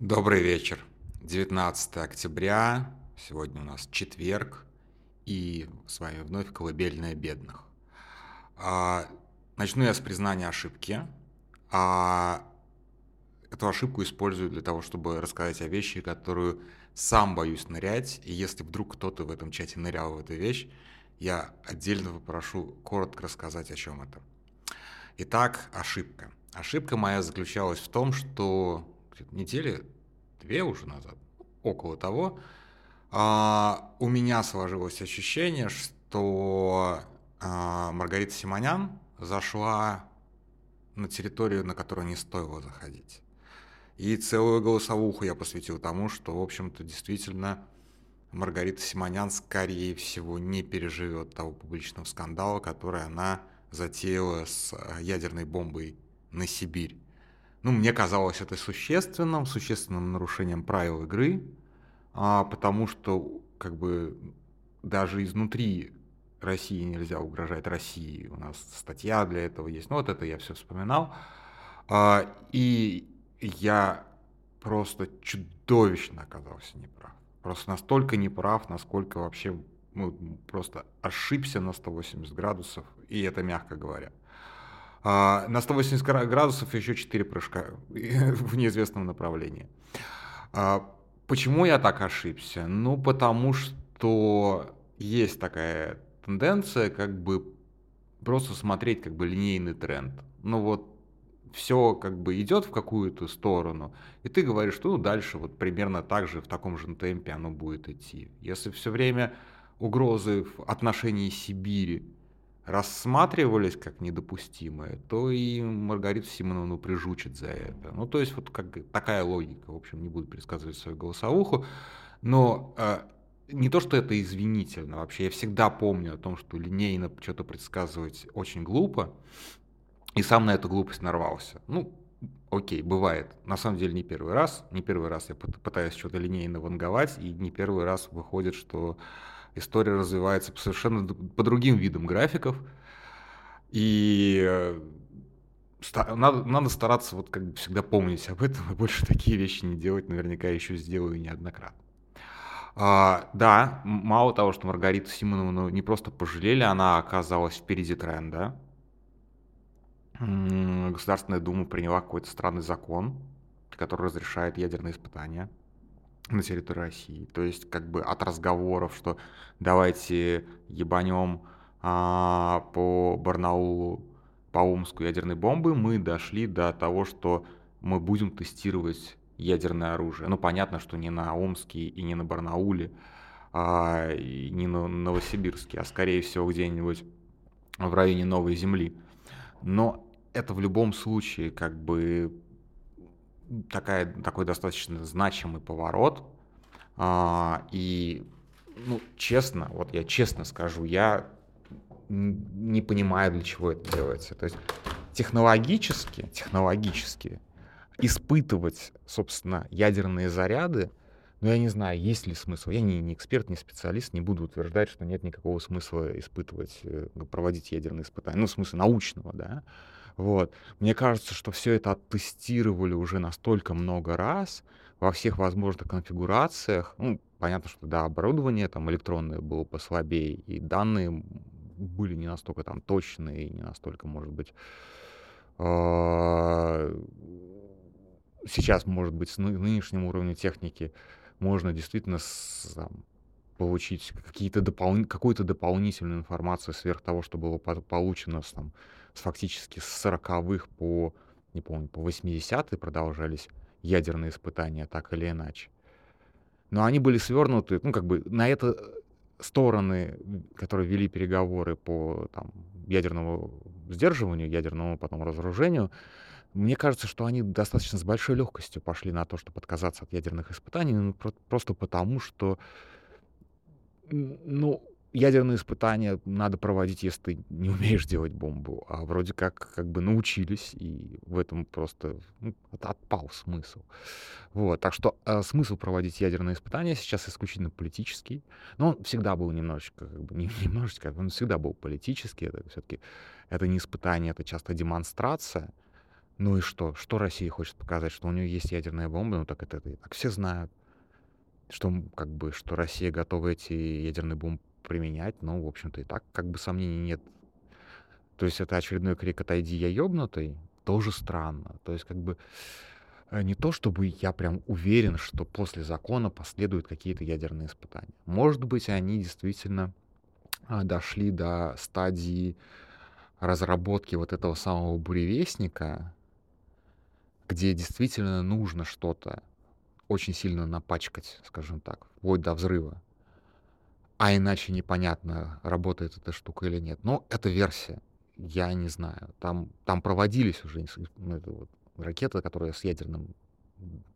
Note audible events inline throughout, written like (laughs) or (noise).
Добрый вечер. 19 октября, сегодня у нас четверг, и с вами вновь «Колыбельная бедных». А, начну я с признания ошибки. А, эту ошибку использую для того, чтобы рассказать о вещи, которую сам боюсь нырять, и если вдруг кто-то в этом чате нырял в эту вещь, я отдельно попрошу коротко рассказать, о чем это. Итак, ошибка. Ошибка моя заключалась в том, что недели две уже назад, около того, а, у меня сложилось ощущение, что а, Маргарита Симонян зашла на территорию, на которую не стоило заходить. И целую голосовуху я посвятил тому, что, в общем-то, действительно Маргарита Симонян, скорее всего, не переживет того публичного скандала, который она затеяла с э, ядерной бомбой на Сибирь. Ну, мне казалось это существенным, существенным нарушением правил игры, а, потому что как бы даже изнутри России нельзя угрожать России. У нас статья для этого есть. Ну, вот это я все вспоминал. А, и я просто чудовищно оказался неправ. Просто настолько неправ, насколько вообще ну, просто ошибся на 180 градусов, и это мягко говоря. А, на 180 градусов еще 4 прыжка (laughs) в неизвестном направлении. А, почему я так ошибся? Ну, потому что есть такая тенденция как бы просто смотреть как бы линейный тренд. Ну вот все как бы идет в какую-то сторону, и ты говоришь, что ну, дальше вот примерно так же, в таком же темпе оно будет идти. Если все время угрозы в отношении Сибири рассматривались как недопустимые, то и Маргариту Симоновну прижучат за это. Ну, то есть вот как такая логика. В общем, не буду пересказывать свою голосовуху. Но э, не то, что это извинительно. Вообще, я всегда помню о том, что линейно что-то предсказывать очень глупо. И сам на эту глупость нарвался. Ну, окей, бывает. На самом деле не первый раз. Не первый раз я пытаюсь что-то линейно ванговать, и не первый раз выходит, что история развивается совершенно по другим видам графиков. И э, надо, надо стараться вот как бы всегда помнить об этом и больше такие вещи не делать. Наверняка еще сделаю неоднократно. А, да, мало того, что Маргариту Симоновну не просто пожалели, она оказалась впереди тренда. Государственная Дума приняла какой-то странный закон, который разрешает ядерные испытания на территории России. То есть как бы от разговоров, что давайте ебанем а, по Барнаулу, по Омску ядерной бомбы, мы дошли до того, что мы будем тестировать ядерное оружие. Ну, понятно, что не на Омске и не на Барнауле, а, и не на Новосибирске, а скорее всего где-нибудь в районе Новой Земли. Но это в любом случае как бы такая, такой достаточно значимый поворот. А, и, ну, честно, вот я честно скажу, я не понимаю, для чего это делается. То есть технологически, технологически испытывать, собственно, ядерные заряды, ну, я не знаю, есть ли смысл. Я не, не эксперт, не специалист, не буду утверждать, что нет никакого смысла испытывать, э, проводить ядерные испытания. Ну, в смысле научного, да. Вот. Мне кажется, что все это оттестировали уже настолько много раз во всех возможных конфигурациях. Ну, понятно, что да, оборудование там электронное было послабее, и данные были не настолько там точные, и не настолько, может быть, а, сейчас, может быть, с нынешним уровнем техники можно действительно там, получить какие-то допол... какую-то дополнительную информацию сверх того, что было получено с, там, с фактически с 40-х по, не помню, по 80-е продолжались ядерные испытания, так или иначе. Но они были свернуты, ну, как бы на это стороны, которые вели переговоры по там, ядерному сдерживанию, ядерному потом разоружению, мне кажется, что они достаточно с большой легкостью пошли на то, чтобы отказаться от ядерных испытаний, ну, просто потому, что ну, ядерные испытания надо проводить, если ты не умеешь делать бомбу, а вроде как как бы научились, и в этом просто ну, отпал смысл. Вот, так что э, смысл проводить ядерные испытания сейчас исключительно политический, но он всегда был немножечко, как бы, не, (laughs) немножечко, он всегда был политический, это все-таки это не испытание, это часто демонстрация, Ну и что? Что Россия хочет показать? Что у нее есть ядерная бомба? Ну так это, это так все знают. Что как бы, что Россия готова эти ядерные бомбы применять, ну, в общем-то, и так как бы сомнений нет. То есть это очередной крик «Отойди, я ёбнутый» тоже странно. То есть как бы э, не то, чтобы я прям уверен, что после закона последуют какие-то ядерные испытания. Может быть, они действительно а, дошли до стадии разработки вот этого самого буревестника, где действительно нужно что-то очень сильно напачкать, скажем так, вплоть до взрыва. А иначе непонятно, работает эта штука или нет. Но это версия. Я не знаю. Там, там проводились уже ну, это вот, ракета, которая с ядерным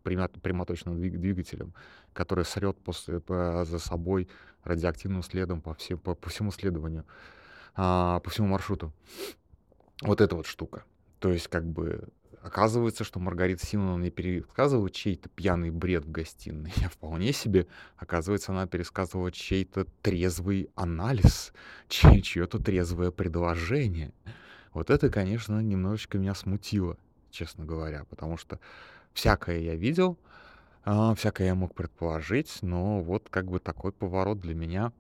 прямоточным двигателем, которая срет после, по, за собой радиоактивным следом по, всем, по, по всему следованию, а, по всему маршруту. Вот эта вот штука. То есть, как бы, Оказывается, что Маргарита Симоновна не пересказывала чей-то пьяный бред в гостиной. (laughs) Я вполне себе, оказывается, она пересказывала чей-то трезвый анализ, (laughs) чье- чье-то трезвое предложение. Вот это, конечно, немножечко меня смутило, честно говоря, потому что всякое я видел, а, всякое я мог предположить, но вот как бы такой поворот для меня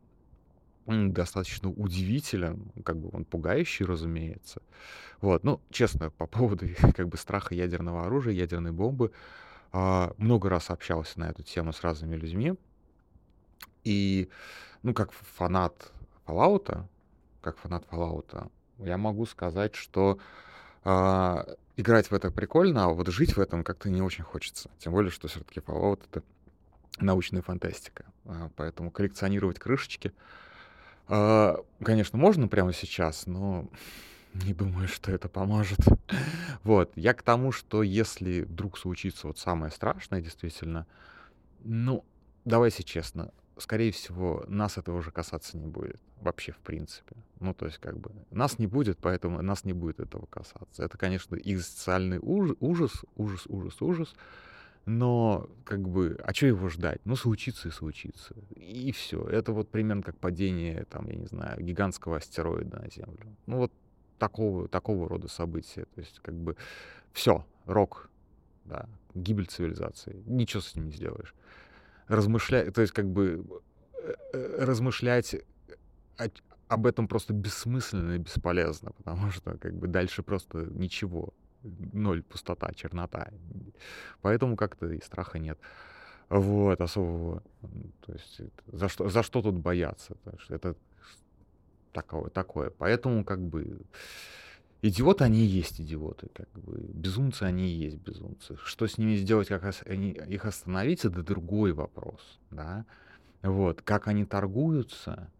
достаточно удивителен, как бы он пугающий, разумеется. Вот, ну, честно, по поводу (laughs) как бы страха ядерного оружия, ядерной бомбы, а, много раз общался на эту тему с разными людьми. И, ну, как фанат Fallout, как фанат Fallout, я могу сказать, что а, играть в это прикольно, а вот жить в этом как-то не очень хочется. Тем более, что все-таки Fallout — это научная фантастика. А, поэтому коллекционировать крышечки — а, конечно, можно прямо сейчас, но (laughs) не думаю, что это поможет. (laughs) Вот, я к тому, что если вдруг случится вот самое страшное, действительно, ну, давайте честно, скорее всего, нас это уже касаться не будет. Вообще, в принципе. Ну, то есть, как бы, нас не будет, поэтому нас не будет этого касаться. Это, конечно, экзистенциальный ужас, ужас, ужас, ужас, ужас. Но, как бы, а что его ждать? Ну, случится и случится. И все. Это вот примерно как падение, там, я не знаю, гигантского астероида на Землю. Ну, вот такого, такого рода события. То есть, как бы, все, рок, да, гибель цивилизации. Ничего с ним не сделаешь. Размышлять, то есть, как бы, э, э, размышлять об этом просто бессмысленно и бесполезно, (laughs) потому что, как бы, дальше просто ничего ноль, пустота, чернота. Поэтому как-то и страха нет. Вот, особого. То есть за что, за что тут бояться? Это такое, такое. Поэтому как бы идиоты, они и есть идиоты. Как бы. Безумцы, они и есть безумцы. Что с ними сделать, как они, их остановить, это другой вопрос. Да? Вот. Как они торгуются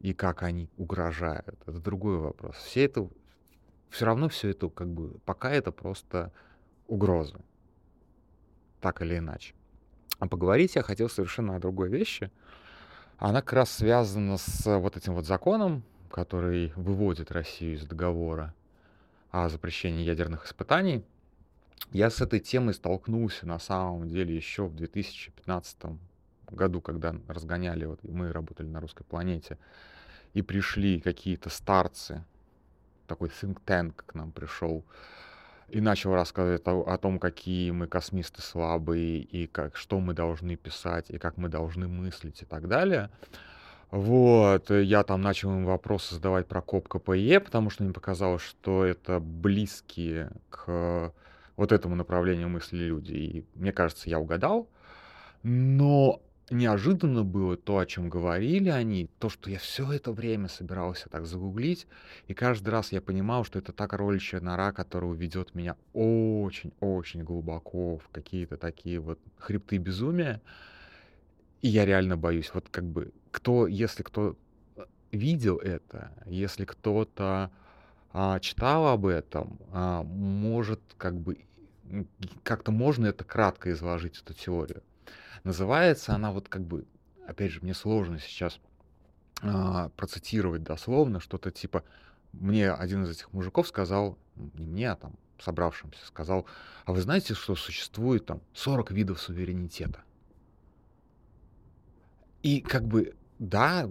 и как они угрожают, это другой вопрос. Все это все равно все это как бы пока это просто угрозы. Так или иначе. А поговорить я хотел совершенно о другой вещи. Она как раз связана с вот этим вот законом, который выводит Россию из договора о запрещении ядерных испытаний. Я с этой темой столкнулся на самом деле еще в 2015 году, когда разгоняли, вот мы работали на русской планете, и пришли какие-то старцы такой think tank к нам пришел и начал рассказывать о, о том, какие мы космисты слабые, и как, что мы должны писать, и как мы должны мыслить и так далее. Вот, я там начал им вопросы задавать про КОП КПЕ, потому что мне показалось, что это близкие к вот этому направлению мысли люди. И мне кажется, я угадал. Но неожиданно было то, о чем говорили они, то, что я все это время собирался так загуглить, и каждый раз я понимал, что это та кроличья нора, которая ведет меня очень-очень глубоко в какие-то такие вот хребты безумия, и я реально боюсь. Вот как бы, кто, если кто э, видел это, если кто-то а, читал об этом, а, может как бы как-то можно это кратко изложить, эту теорию. Называется она вот как бы, опять же, мне сложно сейчас а, процитировать дословно, что-то типа, мне один из этих мужиков сказал, не мне, а там собравшимся, сказал, а вы знаете, что существует там 40 видов суверенитета? И как бы, да,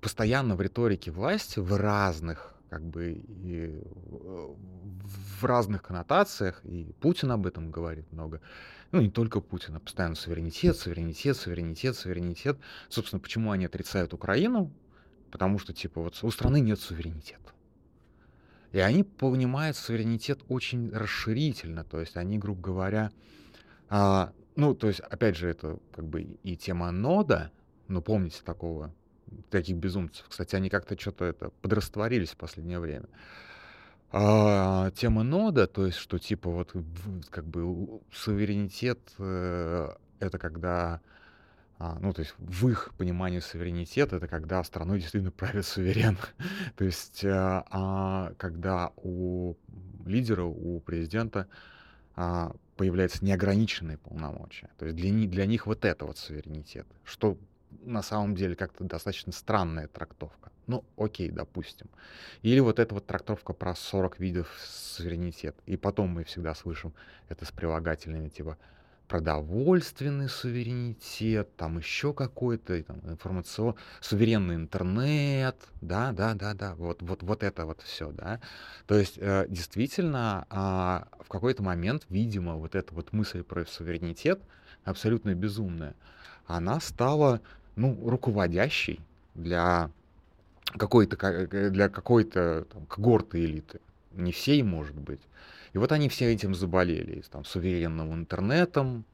постоянно в риторике власти в разных как бы и в разных коннотациях, и Путин об этом говорит много. Ну, не только Путин, а постоянно суверенитет, суверенитет, суверенитет, суверенитет. Собственно, почему они отрицают Украину? Потому что, типа, вот у страны нет суверенитета. И они понимают суверенитет очень расширительно, то есть они, грубо говоря, а, ну, то есть, опять же, это как бы и тема нода, ну, помните такого, таких безумцев. Кстати, они как-то что-то это подрастворились в последнее время. А, тема нода, то есть, что типа вот как бы суверенитет э, это когда а, ну, то есть в их понимании суверенитет это когда страной действительно правит суверен. (laughs) то есть, а, а когда у лидера, у президента а, появляются неограниченные полномочия. То есть для, для них вот это вот суверенитет, что на самом деле как-то достаточно странная трактовка. Ну, окей, допустим. Или вот эта вот трактовка про 40 видов суверенитет. И потом мы всегда слышим это с прилагательными типа продовольственный суверенитет, там еще какой-то там, информационный, суверенный интернет, да, да, да, да, вот, вот, вот это вот все, да. То есть э, действительно э, в какой-то момент, видимо, вот эта вот мысль про суверенитет абсолютно безумная, она стала, ну, руководящей для какой-то для какой-то там, когорты элиты, не всей, может быть. И вот они все этим заболели, там, суверенным интернетом,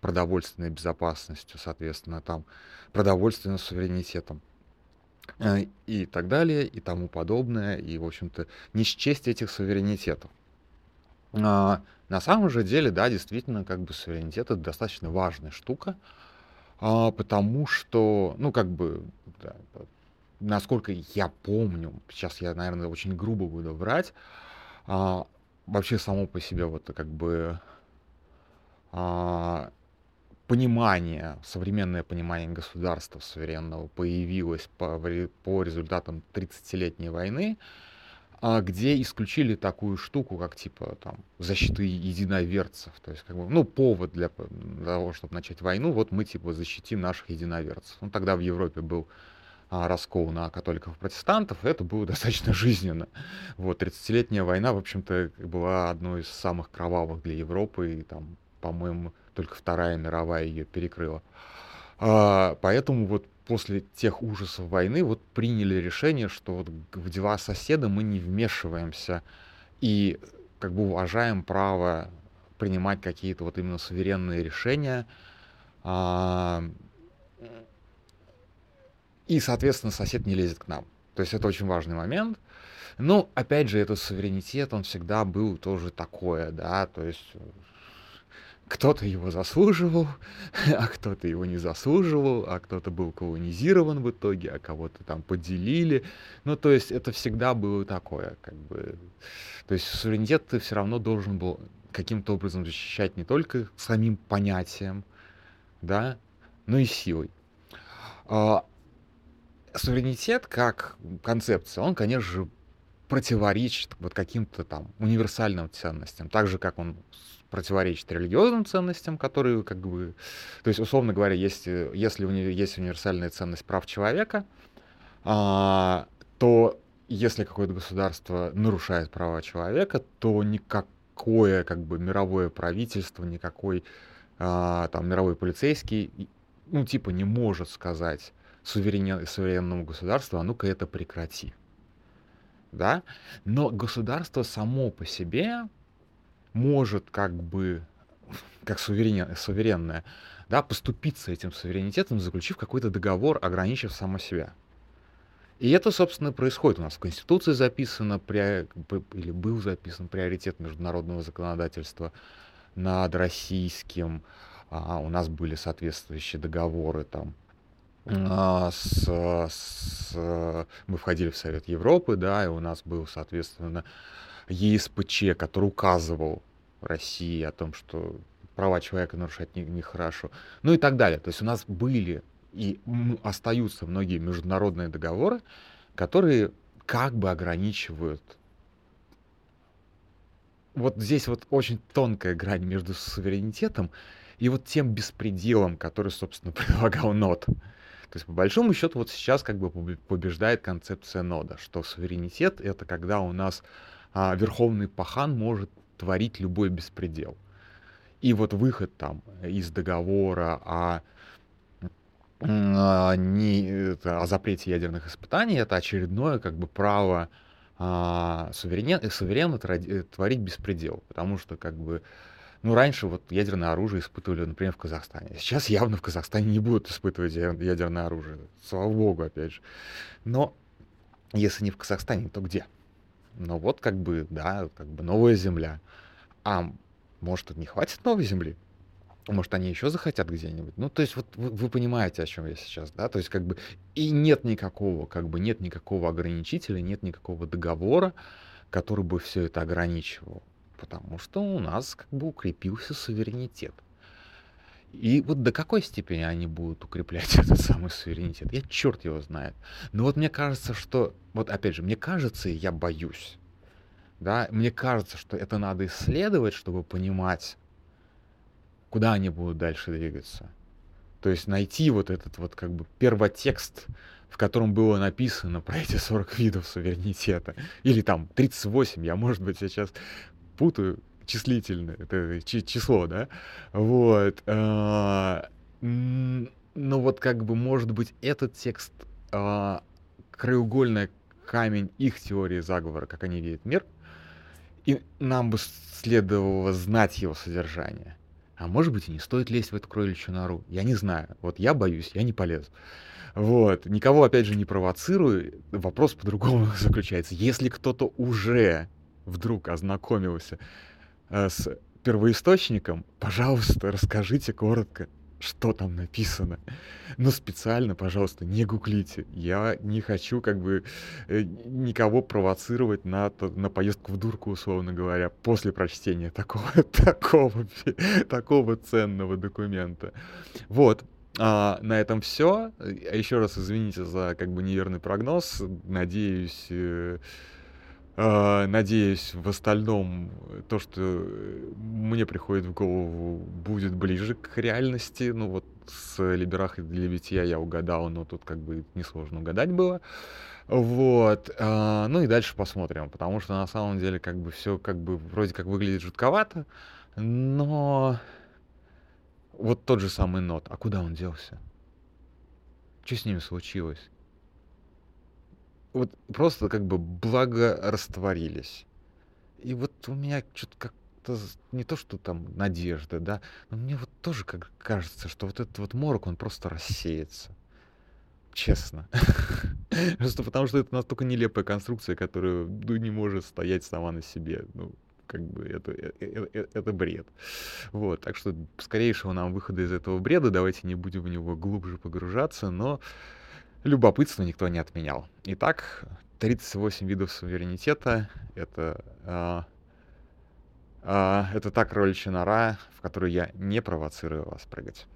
продовольственной безопасностью, соответственно, там, продовольственным суверенитетом э, и так далее, и тому подобное, и, в общем-то, не счесть этих суверенитетов. А, на самом же деле, да, действительно, как бы суверенитет это достаточно важная штука, а, потому что, ну, как бы, да, насколько я помню, сейчас я, наверное, очень грубо буду врать, а, вообще само по себе вот как бы а, понимание, современное понимание государства суверенного появилось по, по результатам 30-летней войны, где исключили такую штуку, как типа там защиты единоверцев. То есть, как бы, ну, повод для, для того, чтобы начать войну, вот мы типа защитим наших единоверцев. Ну, тогда в Европе был а, раскол на католиков и протестантов, это было (laughs) достаточно жизненно. Вот, 30-летняя война, в общем-то, была одной из самых кровавых для Европы, и там, по-моему, только Вторая мировая ее перекрыла. А, поэтому вот после тех ужасов войны вот приняли решение, что вот в дела соседа мы не вмешиваемся и как бы уважаем право принимать какие-то вот именно суверенные решения, а, и, соответственно, сосед не лезет к нам. То есть это очень важный момент. Но, опять же, этот суверенитет, он всегда был тоже такое, да, то есть кто-то его заслуживал, (laughs) а кто-то его не заслуживал, а кто-то был колонизирован в итоге, а кого-то там поделили. Ну, то есть это всегда было такое, как бы... То есть суверенитет ты все равно должен был каким-то образом защищать не только самим понятием, да, но и силой. А, суверенитет как концепция, он, конечно же, противоречит вот каким-то там универсальным ценностям, так же, как он противоречит религиозным ценностям, которые как бы... То есть, условно говоря, если, если есть универсальная ценность прав человека, а, то если какое-то государство нарушает права человека, то никакое как бы мировое правительство, никакой а, там мировой полицейский, ну, типа, не может сказать, суверен, суверенному государству, а ну-ка это прекрати. Да? Но государство само по себе может как бы, как суверен, суверенное, да, поступиться этим суверенитетом, заключив какой-то договор, ограничив само себя. И это, собственно, происходит. У нас в Конституции записано, или был записан приоритет международного законодательства над российским. А у нас были соответствующие договоры там а, с, с, мы входили в Совет Европы, да, и у нас был, соответственно, ЕСПЧ, который указывал России о том, что права человека нарушать нехорошо, не ну и так далее. То есть у нас были и остаются многие международные договоры, которые как бы ограничивают вот здесь вот очень тонкая грань между суверенитетом и вот тем беспределом, который, собственно, (laughs) предлагал НОТ. То есть, по большому счету, вот сейчас как бы побеждает концепция нода, что суверенитет — это когда у нас а, верховный пахан может творить любой беспредел. И вот выход там из договора о, о, не, это, о запрете ядерных испытаний — это очередное как бы право а, суверен, суверенно творить беспредел. Потому что как бы ну, раньше вот ядерное оружие испытывали, например, в Казахстане. Сейчас явно в Казахстане не будут испытывать ядерное оружие. Слава богу, опять же. Но если не в Казахстане, то где? Ну вот как бы, да, как бы новая земля. А может, не хватит новой земли? Может, они еще захотят где-нибудь? Ну, то есть, вот вы, вы понимаете, о чем я сейчас, да? То есть, как бы, и нет никакого, как бы, нет никакого ограничителя, нет никакого договора, который бы все это ограничивал потому что у нас как бы укрепился суверенитет. И вот до какой степени они будут укреплять (laughs) этот самый суверенитет, я черт его знает. Но вот мне кажется, что, вот опять же, мне кажется, и я боюсь, да, мне кажется, что это надо исследовать, чтобы понимать, куда они будут дальше двигаться. То есть найти вот этот вот как бы первотекст, в котором было написано про эти 40 видов суверенитета. Или там 38, я, может быть, сейчас путаю числительное, это число, да, вот. А, но вот как бы, может быть, этот текст а, краеугольный камень их теории заговора, как они видят мир, и нам бы следовало знать его содержание. А может быть, и не стоит лезть в эту кроличью нору. Я не знаю. Вот я боюсь, я не полезу. Вот. Никого, опять же, не провоцирую. Вопрос по-другому (laughs) заключается. Если кто-то уже вдруг ознакомился с первоисточником, пожалуйста, расскажите коротко, что там написано. Но специально, пожалуйста, не гуглите. Я не хочу как бы э, никого провоцировать на, на поездку в дурку, условно говоря, после прочтения такого, (laughs) такого, такого ценного документа. Вот. А, на этом все. Еще раз извините за как бы неверный прогноз. Надеюсь, э, надеюсь, в остальном то, что мне приходит в голову, будет ближе к реальности. Ну вот с Либерах для битья я угадал, но тут как бы несложно угадать было. Вот. А, ну и дальше посмотрим, потому что на самом деле как бы все как бы вроде как выглядит жутковато, но вот тот же самый нот. А куда он делся? Что с ними случилось? Вот просто как бы благо растворились. И вот у меня что-то как-то не то, что там надежда, да, но мне вот тоже как кажется, что вот этот вот морок, он просто рассеется. Честно. (laughs) Просто потому что это настолько нелепая конструкция, которая ну, не может стоять сама на себе. Ну, как бы это, это, э, э, это бред. Вот, так что скорейшего нам выхода из этого бреда, давайте не будем в него глубже погружаться, но любопытство никто не отменял. Итак, 38 видов суверенитета — это, э, э, это та кроличья нора, в которую я не провоцирую вас прыгать.